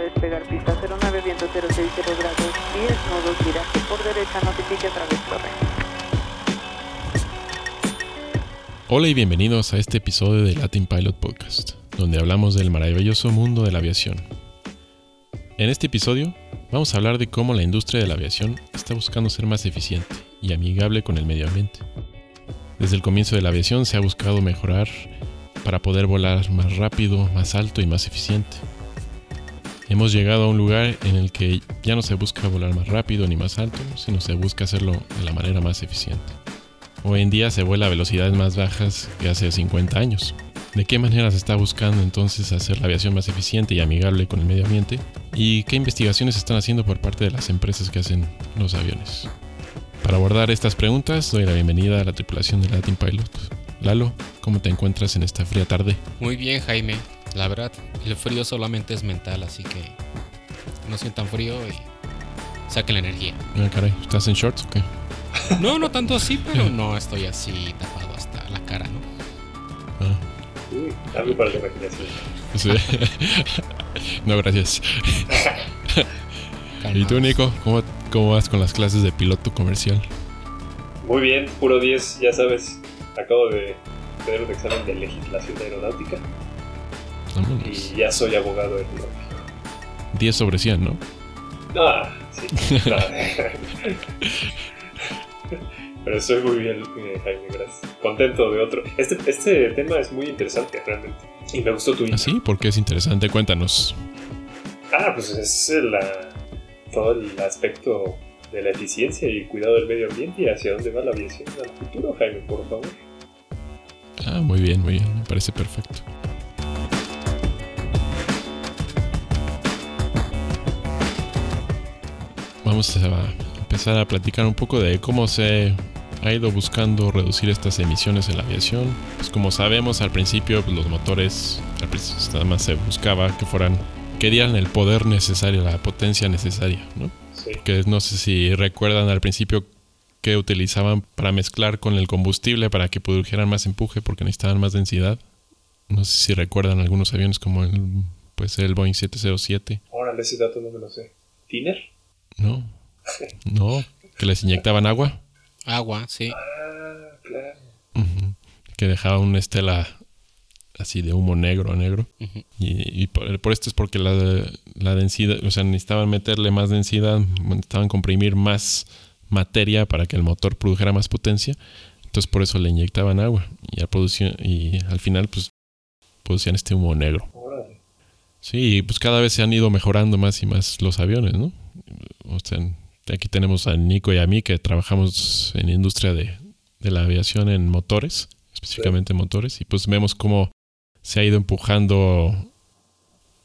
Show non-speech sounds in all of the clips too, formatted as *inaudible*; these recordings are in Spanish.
despegar pista 09 viento 060 grados 10 nodos viraje por derecha notifique a través torre. Hola y bienvenidos a este episodio de Latin Pilot Podcast, donde hablamos del maravilloso mundo de la aviación. En este episodio vamos a hablar de cómo la industria de la aviación está buscando ser más eficiente y amigable con el medio ambiente. Desde el comienzo de la aviación se ha buscado mejorar para poder volar más rápido, más alto y más eficiente. Hemos llegado a un lugar en el que ya no se busca volar más rápido ni más alto, sino se busca hacerlo de la manera más eficiente. Hoy en día se vuela a velocidades más bajas que hace 50 años. ¿De qué manera se está buscando entonces hacer la aviación más eficiente y amigable con el medio ambiente? ¿Y qué investigaciones se están haciendo por parte de las empresas que hacen los aviones? Para abordar estas preguntas, doy la bienvenida a la tripulación de Latin Pilot. Lalo, ¿cómo te encuentras en esta fría tarde? Muy bien, Jaime. La verdad, el frío solamente es mental, así que no sientan frío y saquen la energía. Ah, caray, ¿estás en shorts o qué? *laughs* No, no tanto así, pero no estoy así tapado hasta la cara, ¿no? Ah, Uy, algo para la imaginación. sí. *laughs* no, gracias. *laughs* ¿Y tú. Nico? ¿Cómo, ¿Cómo vas con las clases de piloto comercial? Muy bien, puro 10, ya sabes. Acabo de tener un examen de legislación aeronáutica Y ya soy abogado aeronáutico. 10 sobre 100, ¿no? Ah, sí. no. *laughs* Pero estoy muy bien, eh, Jaime, gracias. Contento de otro. Este, este tema es muy interesante, realmente. Y me gustó tu intro. ¿Ah, sí? Porque es interesante. Cuéntanos. Ah, pues es la- todo el aspecto de la eficiencia y cuidado del medio ambiente y hacia dónde va la aviación al futuro, Jaime, por favor. Ah, muy bien, muy bien. Me parece perfecto. Vamos a empezar a platicar un poco de cómo se ha ido buscando reducir estas emisiones en la aviación. Pues como sabemos, al principio pues, los motores, al principio nada más se buscaba que fueran, que dieran el poder necesario, la potencia necesaria, ¿no? Sí. que no sé si recuerdan al principio que utilizaban para mezclar con el combustible para que produjeran más empuje porque necesitaban más densidad. No sé si recuerdan algunos aviones como el, pues el Boeing 707. Órale, ese dato no me lo sé. ¿Tiner? No, no, que les inyectaban agua, Agua, sí. Ah, claro. que dejaba una estela así de humo negro a negro. Y, y por, por esto es porque la, la densidad, o sea, necesitaban meterle más densidad, necesitaban comprimir más materia para que el motor produjera más potencia. Entonces por eso le inyectaban agua y al, producir, y al final pues producían este humo negro. Órale. Sí, y pues cada vez se han ido mejorando más y más los aviones, ¿no? O sea, aquí tenemos a Nico y a mí que trabajamos en la industria de, de la aviación en motores, específicamente motores, y pues vemos cómo se ha ido empujando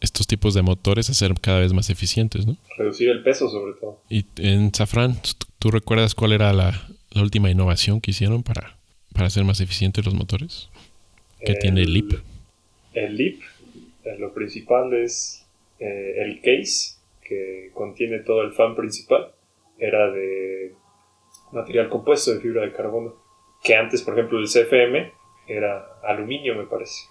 estos tipos de motores a ser cada vez más eficientes, ¿no? Reducir el peso, sobre todo. Y en Safran, ¿tú, tú recuerdas cuál era la, la última innovación que hicieron para, para hacer más eficientes los motores? ¿Qué tiene el LEAP? El LEAP, eh, lo principal es eh, el case, que contiene todo el fan principal. Era de material compuesto de fibra de carbono. Que antes, por ejemplo, el CFM era aluminio, me parece.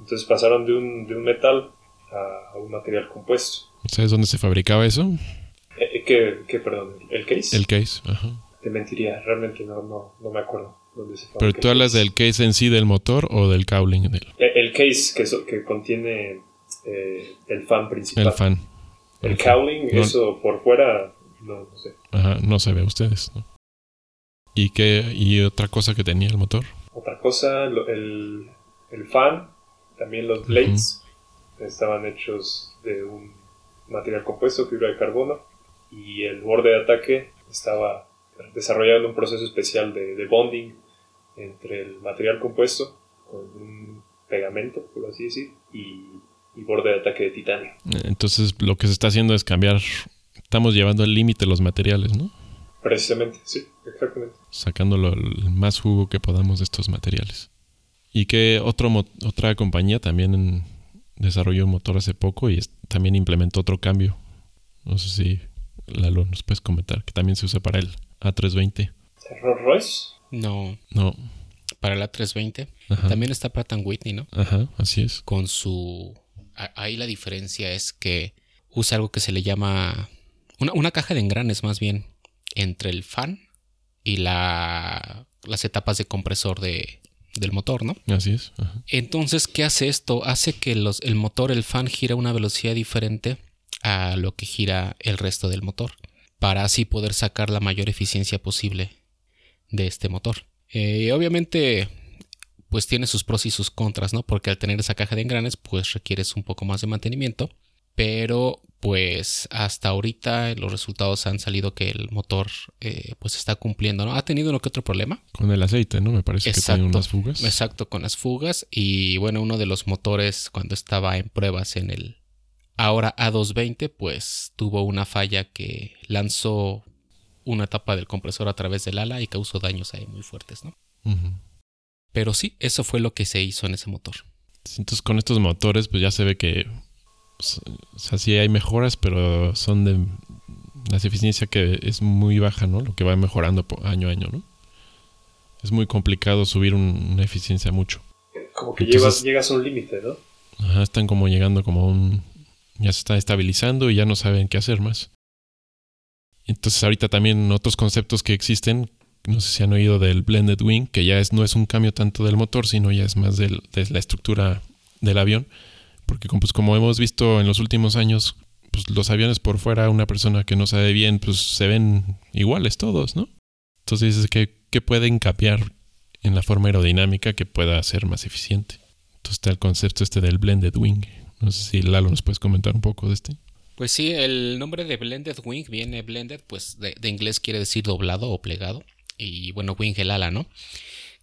Entonces pasaron de un, de un metal a, a un material compuesto. ¿Sabes dónde se fabricaba eso? Eh, eh, ¿qué, qué, perdón? ¿El case? El case, ajá. Te mentiría, realmente no, no, no me acuerdo dónde se Pero tú hablas del case en sí del motor o del cowling del El, el case que, so- que contiene eh, el fan principal. el fan. El cowling, No- eso por fuera, no, no sé. Ajá, no se ve a ustedes, ¿no? ¿Y qué y otra cosa que tenía el motor? Otra cosa, el fan, también los blades, estaban hechos de un material compuesto, fibra de carbono, y el borde de ataque estaba desarrollado en un proceso especial de, de bonding entre el material compuesto con un pegamento, por así decir, y, y borde de ataque de titanio. Entonces lo que se está haciendo es cambiar, estamos llevando al límite los materiales, ¿no? Precisamente, sí, exactamente. Sacándolo el más jugo que podamos de estos materiales. Y que otro mo- otra compañía también en- desarrolló un motor hace poco y es- también implementó otro cambio. No sé si Lalo nos puedes comentar, que también se usa para el A320. Rolls Royce, No, No, para la 320. Ajá. También está Pratt Whitney, ¿no? ajá, así es. Con su... Ahí la diferencia es que usa algo que se le llama una, una caja de engranes más bien entre el fan y la, las etapas de compresor de, del motor, ¿no? Así es. ajá. Entonces, ¿qué hace esto? Hace que los, el motor, el fan, gira a una velocidad diferente a lo que gira el resto del motor, para así poder sacar la mayor eficiencia posible de este motor. Eh, obviamente, pues tiene sus pros y sus contras, ¿no? Porque al tener esa caja de engranes, pues requieres un poco más de mantenimiento, pero pues hasta ahorita los resultados han salido que el motor eh, pues está cumpliendo, ¿no? Ha tenido uno que otro problema, Con el aceite, ¿no? Me parece que tiene unas fugas. Exacto, con las fugas. Y bueno, uno de los motores cuando estaba en pruebas en el ahora A220, pues tuvo una falla que lanzó una tapa del compresor a través del ala y causó daños ahí muy fuertes, ¿no? Ujú. Pero sí, eso fue lo que se hizo en ese motor. Entonces con estos motores pues ya se ve que o sea, sí hay mejoras, pero son de la eficiencia que es muy baja, ¿no? Lo que va mejorando año a año, ¿no? Es muy complicado subir un- una eficiencia mucho. Como que Entonces- llevas, llegas a un límite, ¿no? Ajá, están como llegando como a un... Ya se está estabilizando y ya no saben qué hacer más. Entonces ahorita también otros conceptos que existen, no sé si han oído del blended wing, que ya es, no es un cambio tanto del motor, sino ya es más del- de la estructura del avión. Porque pues, como hemos visto en los últimos años, pues los aviones por fuera, una persona que no sabe bien, pues se ven iguales todos, ¿no? Entonces que, que pueden cambiar en la forma aerodinámica que pueda ser más eficiente. Entonces está el concepto este del blended wing. No sé si Lalo nos puedes comentar un poco de este. Pues sí, el nombre de Blended Wing viene blended, pues de inglés quiere decir doblado o plegado. Y bueno, wing el ala, ¿no?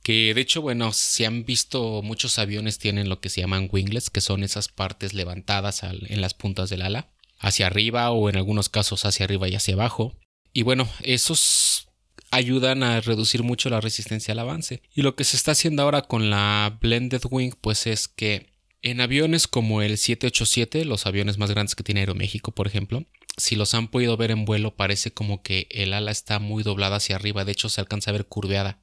Que de hecho, bueno, si han visto muchos aviones tienen lo que se llaman winglets, que son esas partes levantadas en las puntas del ala, hacia arriba o en algunos casos hacia arriba y hacia abajo. Y bueno, esos ayudan a reducir mucho la resistencia al avance. Y lo que se está haciendo ahora con la Blended Wing, pues es que en aviones como el 787, los aviones más grandes que tiene Aeroméxico, por ejemplo, si los han podido ver en vuelo, parece como que el ala está muy doblada hacia arriba. De hecho, se alcanza a ver curveada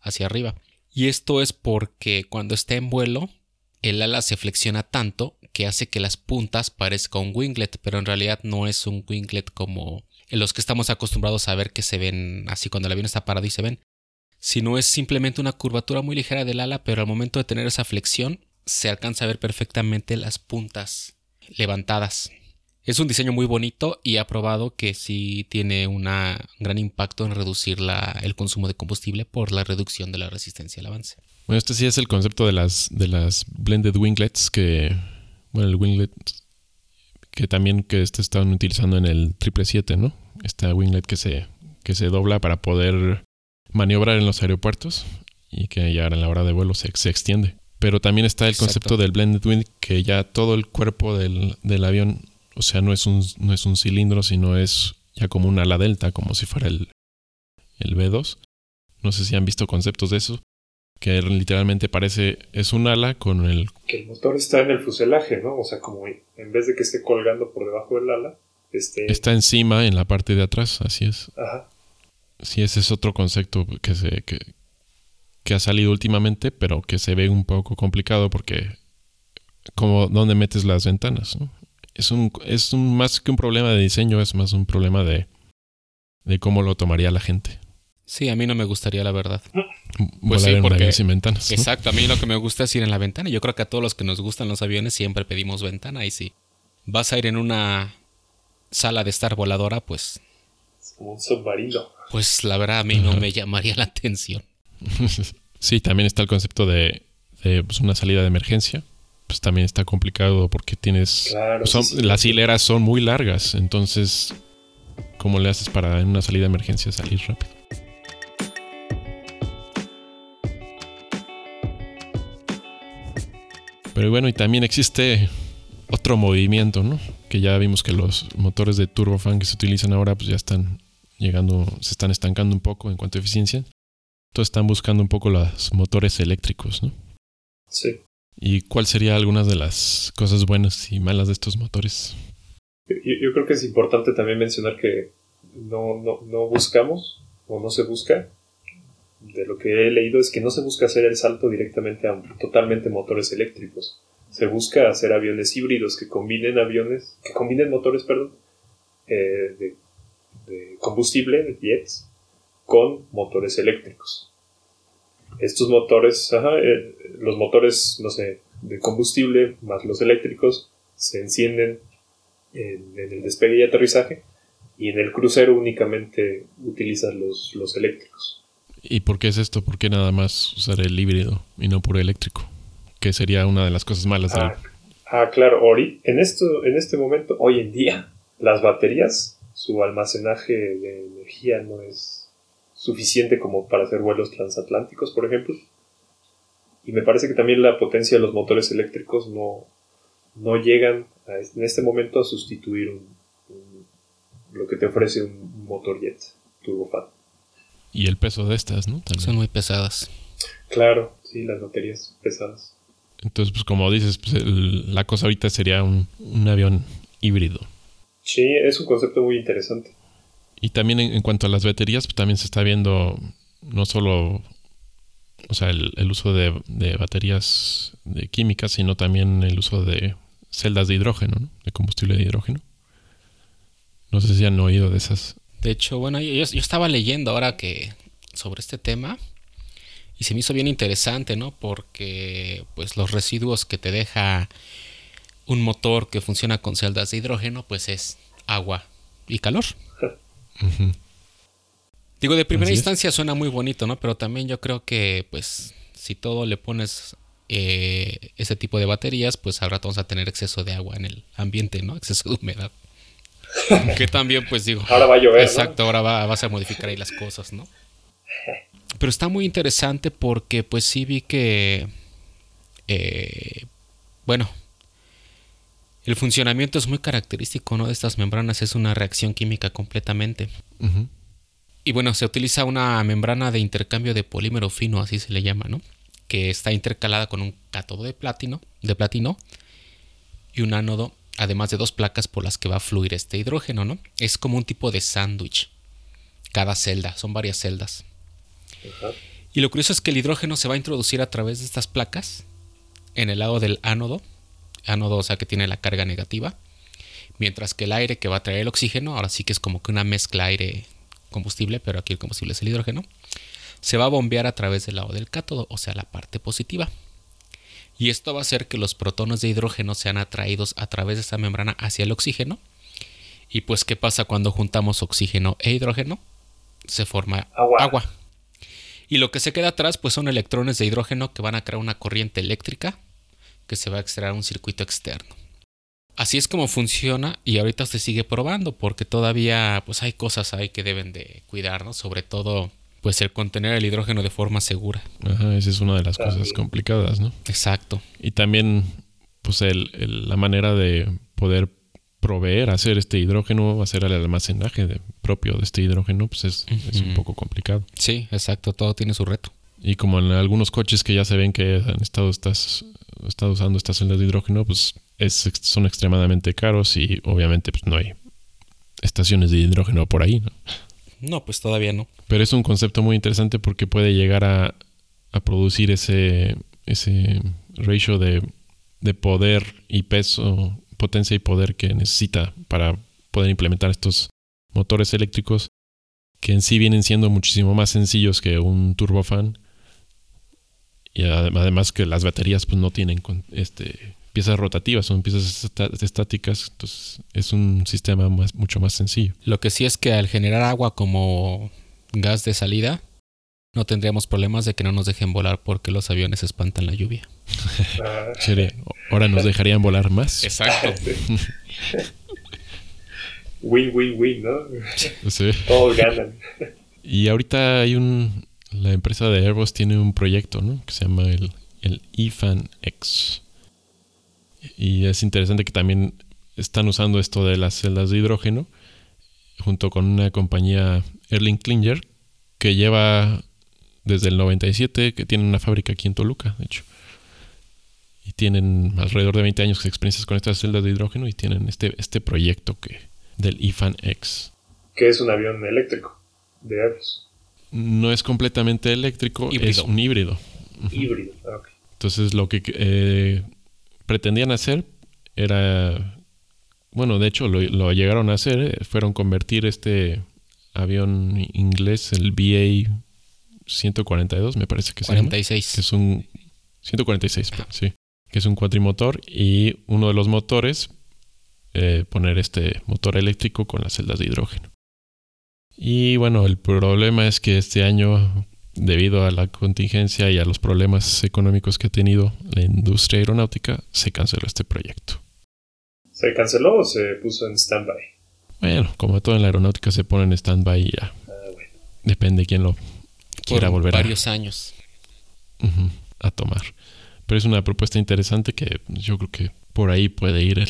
hacia arriba. Y esto es porque cuando está en vuelo, el ala se flexiona tanto que hace que las puntas parezcan un winglet, pero en realidad no es un winglet como los que estamos acostumbrados a ver que se ven así cuando el avión está parado y se ven, sino es simplemente una curvatura muy ligera del ala, pero al momento de tener esa flexión se alcanza a ver perfectamente las puntas levantadas. Es un diseño muy bonito y ha probado que sí tiene un gran impacto en reducir la- el consumo de combustible por la reducción de la resistencia al avance. Bueno, este sí es el concepto de las, de las blended winglets que, bueno, el winglet que también que este están utilizando en el 777, ¿no? Esta winglet que se, que se dobla para poder maniobrar en los aeropuertos y que ya a la hora de vuelo se, se extiende. Pero también está el Exacto. concepto del blended wing que ya todo el cuerpo del, del avión, o sea, no es, un, no es un cilindro, sino es ya como un ala delta, como si fuera el, el B2. No sé si han visto conceptos de eso que literalmente parece es un ala con el Que el motor está en el fuselaje, ¿no? O sea, como en vez de que esté colgando por debajo del ala, este... está encima en la parte de atrás, así es. Ajá. Sí, ese es otro concepto que se que, que ha salido últimamente, pero que se ve un poco complicado porque como dónde metes las ventanas, ¿no? Es un es un más que un problema de diseño, es más un problema de de cómo lo tomaría la gente. Sí, a mí no me gustaría la verdad. Volar sí, en un porque- avión sin ventanas. ¿no? Exacto, a mí lo que me gusta es ir en la ventana. Yo creo que a todos los que nos gustan los aviones siempre pedimos ventana. Y si vas a ir en una sala de estar voladora, pues, Es como un submarino. pues la verdad a mí no me llamaría la atención. *laughs* Sí, también está el concepto de, de, pues, una salida de emergencia. Pues también está complicado porque tienes... Claro. son- sí, sí. las hileras son muy largas, entonces, ¿cómo le haces para en una salida de emergencia salir rápido? Pero bueno, y también existe otro movimiento, ¿no? Que ya vimos que los motores de turbofan que se utilizan ahora, pues ya están llegando, se están estancando un poco en cuanto a eficiencia. Entonces están buscando un poco los motores eléctricos, ¿no? Sí. ¿Y cuál sería algunas de las cosas buenas y malas de estos motores? Yo, creo que es importante también mencionar que no, no, no buscamos o no se busca. De lo que he leído es que no se busca hacer el salto directamente a totalmente motores eléctricos. Se busca hacer aviones híbridos que combinen aviones, que combinen motores, perdón, eh, de, de combustible, de jets, con motores eléctricos. Estos motores, eh, los motores, no sé, de combustible más los eléctricos se encienden en, en el despegue y aterrizaje y en el crucero únicamente utilizan los, los eléctricos. ¿Y por qué es esto? ¿Por qué nada más usar el híbrido y no puro eléctrico? Que sería una de las cosas malas. Ah, ah, claro, Ori, en, esto, en este momento, hoy en día, las baterías, su almacenaje de energía no es suficiente como para hacer vuelos transatlánticos, por ejemplo. Y me parece que también la potencia de los motores eléctricos no, no llegan a, en este momento a sustituir un, un- lo que te ofrece un motor jet turbofan. Y el peso de estas, ¿no? También. Son muy pesadas. Claro, sí, las baterías pesadas. Entonces, pues como dices, pues, el- la cosa ahorita sería un, un avión híbrido. Sí, es un concepto muy interesante. Y también en, en cuanto a las baterías, pues también se está viendo no solo o sea, el, el uso de, de baterías de químicas, sino también el uso de celdas de hidrógeno, ¿no? de combustible de hidrógeno. No sé si han oído de esas. De hecho, bueno, yo, yo estaba leyendo ahora que sobre este tema y se me hizo bien interesante, ¿no? Porque pues los residuos que te deja un motor que funciona con celdas de hidrógeno, pues es agua y calor. Ujú. Digo, de primera Así es. instancia suena muy bonito, ¿no? Pero también yo creo que, pues, si todo le pones eh, ese tipo de baterías, pues al rato vamos a tener exceso de agua en el ambiente, ¿no? *laughs* Exceso de humedad. que también, pues digo. Ahora va a llover, ¿no? Exacto, ahora va- vas a modificar ahí las cosas, ¿no? *laughs* Pero está muy interesante porque, pues sí vi que. eh, bueno. El funcionamiento es muy característico, ¿no? De estas membranas es una reacción química completamente. Ujú. Y bueno, se utiliza una membrana de intercambio de polímero fino, así se le llama, ¿no? Que está intercalada con un cátodo de platino, de platino y un ánodo, además de dos placas por las que va a fluir este hidrógeno, ¿no? Es como un tipo de sándwich. Cada celda, son varias celdas. Ajá. Y lo curioso es que el hidrógeno se va a introducir a través de estas placas en el lado del ánodo, ánodo, o sea que tiene la carga negativa, mientras que el aire que va a traer el oxígeno, ahora sí que es como que una mezcla aire-combustible, pero aquí el combustible es el hidrógeno, se va a bombear a través del lado del cátodo, o sea, la parte positiva. Y esto va a hacer que los protones de hidrógeno sean atraídos a través de esta membrana hacia el oxígeno. Y pues, ¿qué pasa cuando juntamos oxígeno e hidrógeno? Se forma Agua. agua. Y lo que se queda atrás pues son electrones de hidrógeno que van a crear una corriente eléctrica que se va a extraer a un circuito externo. Así es como funciona y ahorita se sigue probando porque todavía pues hay cosas ahí que deben de cuidar, ¿no? Sobre todo pues el contener el hidrógeno de forma segura. Ajá, esa es una de las cosas complicadas, ¿no? Exacto. Y también, pues, el, el- la manera de poder proveer, hacer este hidrógeno, hacer el almacenaje de- propio de este hidrógeno, pues es, es un poco complicado. Sí, exacto, todo tiene su reto. Y como en algunos coches que ya se ven que han estado, estas, estado usando estas celdas de hidrógeno, pues es, son extremadamente caros y obviamente pues no hay estaciones de hidrógeno por ahí, ¿no? No, pues todavía no. Pero es un concepto muy interesante porque puede llegar a, a producir ese, ese ratio de, de poder y peso, potencia y poder que necesita para poder implementar estos motores eléctricos que en sí vienen siendo muchísimo más sencillos que un turbofan y ade- además que las baterías pues no tienen este piezas rotativas son piezas estáticas entonces es un sistema más, mucho más sencillo Lo que sí es que al generar agua como gas de salida, no tendríamos problemas de que no nos dejen volar porque los aviones espantan la lluvia. *laughs* Ah. Ahora nos dejarían volar más. Exacto. *laughs* win, win, win, ¿no? Sí. Todos ganan. Y ahorita hay un. La empresa de Airbus tiene un proyecto, ¿no? Que se llama el, el EFAN X. Y es interesante que también están usando esto de las celdas de hidrógeno junto con una compañía Erling Klinger que lleva desde el 97, que tiene una fábrica aquí en Toluca, de hecho. Y tienen alrededor de 20 años de experiencias con estas celdas de hidrógeno y tienen este, este proyecto que del EFAN X. Que es un avión eléctrico de Airbus. No es completamente eléctrico, es Híbrido. un híbrido. Híbrido. Entonces lo que eh, pretendían hacer era, bueno, de hecho lo, llegaron a hacer, eh, fueron convertir este avión inglés, el BA 142, me parece que 46. que es un 146, sí, que es un cuatrimotor y uno de los motores eh, poner este motor eléctrico con las celdas de hidrógeno. Y bueno, el problema es que este año, debido a la contingencia y a los problemas económicos que ha tenido la industria aeronáutica, se canceló este proyecto. ¿Se canceló o se puso en stand-by? Bueno, como todo en la aeronáutica se pone en stand-by y ya. Ah, Depende de quién lo quiera volver varios años. a tomar. Pero es una propuesta interesante que yo creo que por ahí puede ir el,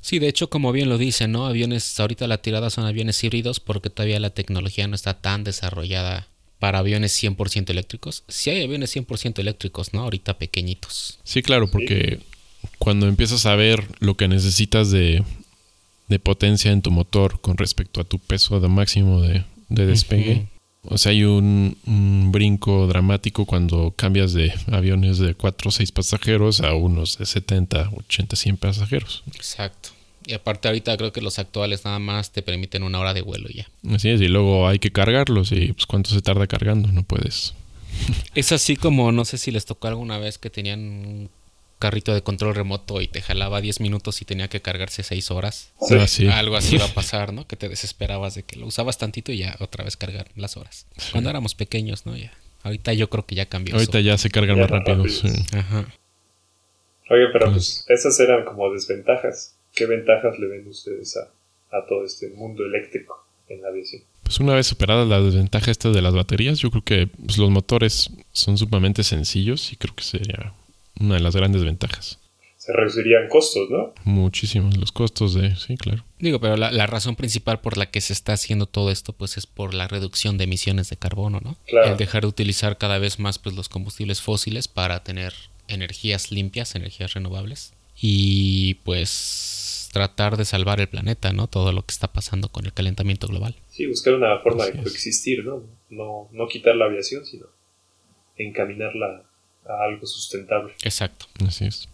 Sí, de hecho, como bien lo dicen, ¿no? Aviones, ahorita la tirada son aviones híbridos porque todavía la tecnología no está tan desarrollada para aviones 100% eléctricos. Sí hay aviones 100% eléctricos, ¿no? Ahorita pequeñitos. Sí, claro, porque cuando empiezas a ver lo que necesitas de, potencia en tu motor con respecto a tu peso de máximo de, despegue, o sea, hay un, un, brinco dramático cuando cambias de aviones de 4 o 6 pasajeros a unos de 70, 80, 100 pasajeros. Exacto. Y aparte ahorita creo que los actuales nada más te permiten una hora de vuelo ya. Así es, y luego hay que cargarlos y pues cuánto se tarda cargando, no puedes. Es así como, no sé si les tocó alguna vez que tenían un carrito de control remoto y te jalaba 10 minutos y tenía que cargarse 6 horas. Ah, Algo así va a *laughs* pasar, ¿no? Que te desesperabas de que lo usabas tantito y ya otra vez cargar las horas. Cuando éramos pequeños, ¿no? Ya. Ahorita yo creo que ya cambió. Ahorita ya se cargan más rápido. Ajá. Oye, pero pues, pues esas eran como desventajas. ¿Qué ventajas le ven ustedes a, todo este mundo eléctrico en la aviación? Pues una vez superadas las desventajas estas de las baterías, yo creo que pues, los motores son sumamente sencillos y creo que sería una de las grandes ventajas. Se reducirían costos, ¿no? Muchísimos los costos de, sí, claro. Digo, pero la, razón principal por la que se está haciendo todo esto, pues es por la reducción de emisiones de carbono, ¿no? Claro. El dejar de utilizar cada vez más pues, los combustibles fósiles para tener energías limpias, energías renovables. Y pues tratar de salvar el planeta, ¿no? Todo lo que está pasando con el calentamiento global. Sí, buscar una forma de coexistir, ¿no? ¿no? No quitar la aviación, sino encaminarla algo sustentable. Exacto. Así es.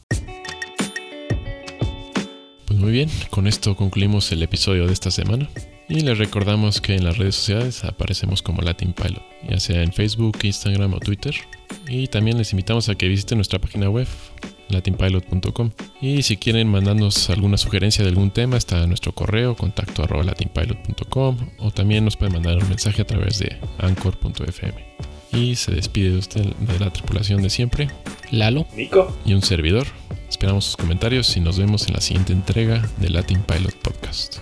Pues muy bien, con esto concluimos el episodio de esta semana. Y les recordamos que en las redes sociales aparecemos como Latin Pilot, ya sea en Facebook, Instagram o Twitter. Y también les invitamos a que visiten nuestra página web latinpilot.com. Y si quieren mandarnos alguna sugerencia de algún tema, está nuestro correo contacto arroba latinpilot.com o también nos pueden mandar un mensaje a través de anchor.fm. Y se despide de usted de la tripulación de siempre, Lalo, Nico y un servidor. Esperamos sus comentarios y nos vemos en la siguiente entrega de Latin Pilot Podcast.